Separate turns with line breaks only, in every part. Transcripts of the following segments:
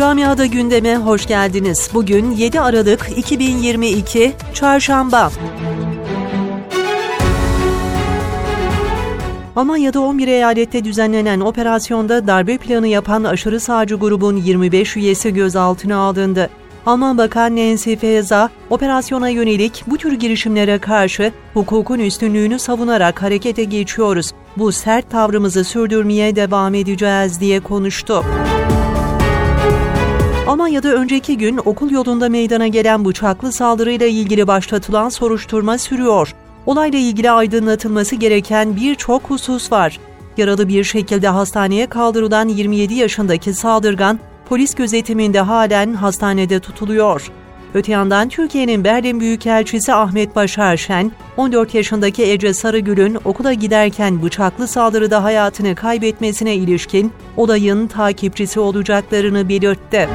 Camiada gündeme hoş geldiniz. Bugün 7 Aralık 2022 Çarşamba. Almanya'da 11 eyalette düzenlenen operasyonda darbe planı yapan aşırı sağcı grubun 25 üyesi gözaltına alındı. Alman Bakan Nancy Faeser, operasyona yönelik bu tür girişimlere karşı hukukun üstünlüğünü savunarak harekete geçiyoruz. Bu sert tavrımızı sürdürmeye devam edeceğiz diye konuştu. Almanya'da önceki gün okul yolunda meydana gelen bıçaklı saldırıyla ilgili başlatılan soruşturma sürüyor. Olayla ilgili aydınlatılması gereken birçok husus var. Yaralı bir şekilde hastaneye kaldırılan 27 yaşındaki saldırgan polis gözetiminde halen hastanede tutuluyor. Öte yandan Türkiye'nin Berlin Büyükelçisi Ahmet Başar Şen, 14 yaşındaki Ece Sarıgül'ün okula giderken bıçaklı saldırıda hayatını kaybetmesine ilişkin olayın takipçisi olacaklarını belirtti.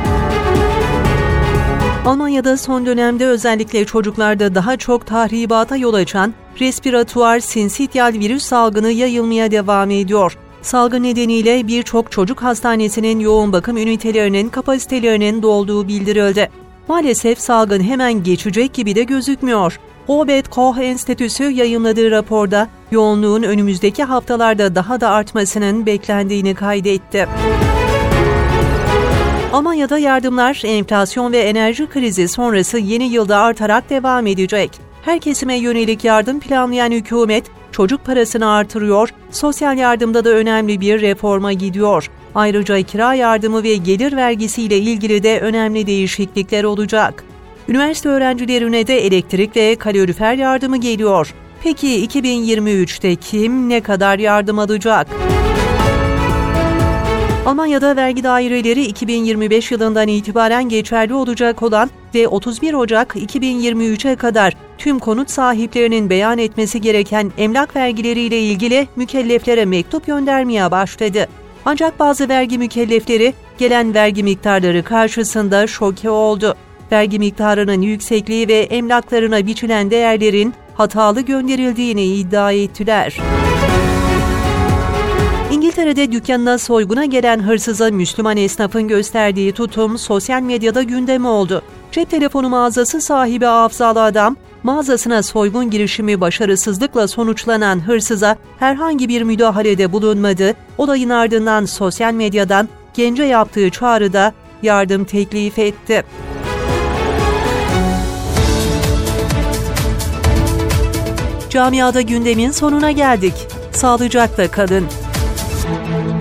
Almanya'da son dönemde özellikle çocuklarda daha çok tahribata yol açan respiratuar sinsityal virüs salgını yayılmaya devam ediyor. Salgın nedeniyle birçok çocuk hastanesinin yoğun bakım ünitelerinin kapasitelerinin dolduğu bildirildi. Maalesef salgın hemen geçecek gibi de gözükmüyor. Robert Koch Enstitüsü yayınladığı raporda yoğunluğun önümüzdeki haftalarda daha da artmasının beklendiğini kaydetti. Almanya'da yardımlar enflasyon ve enerji krizi sonrası yeni yılda artarak devam edecek. Her kesime yönelik yardım planlayan hükümet çocuk parasını artırıyor, sosyal yardımda da önemli bir reforma gidiyor. Ayrıca kira yardımı ve gelir vergisiyle ilgili de önemli değişiklikler olacak. Üniversite öğrencilerine de elektrik ve kalorifer yardımı geliyor. Peki 2023'te kim ne kadar yardım alacak? Almanya'da vergi daireleri 2025 yılından itibaren geçerli olacak olan ve 31 Ocak 2023'e kadar tüm konut sahiplerinin beyan etmesi gereken emlak vergileriyle ilgili mükelleflere mektup göndermeye başladı. Ancak bazı vergi mükellefleri gelen vergi miktarları karşısında şoke oldu. Vergi miktarının yüksekliği ve emlaklarına biçilen değerlerin hatalı gönderildiğini iddia ettiler. İngiltere'de dükkanına soyguna gelen hırsıza Müslüman esnafın gösterdiği tutum sosyal medyada gündem oldu. Cep telefonu mağazası sahibi Afzalı adam, mağazasına soygun girişimi başarısızlıkla sonuçlanan hırsıza herhangi bir müdahalede bulunmadı. Olayın ardından sosyal medyadan gence yaptığı çağrıda yardım teklif etti. Camiada gündemin sonuna geldik. Sağlıcakla kalın. Podcast.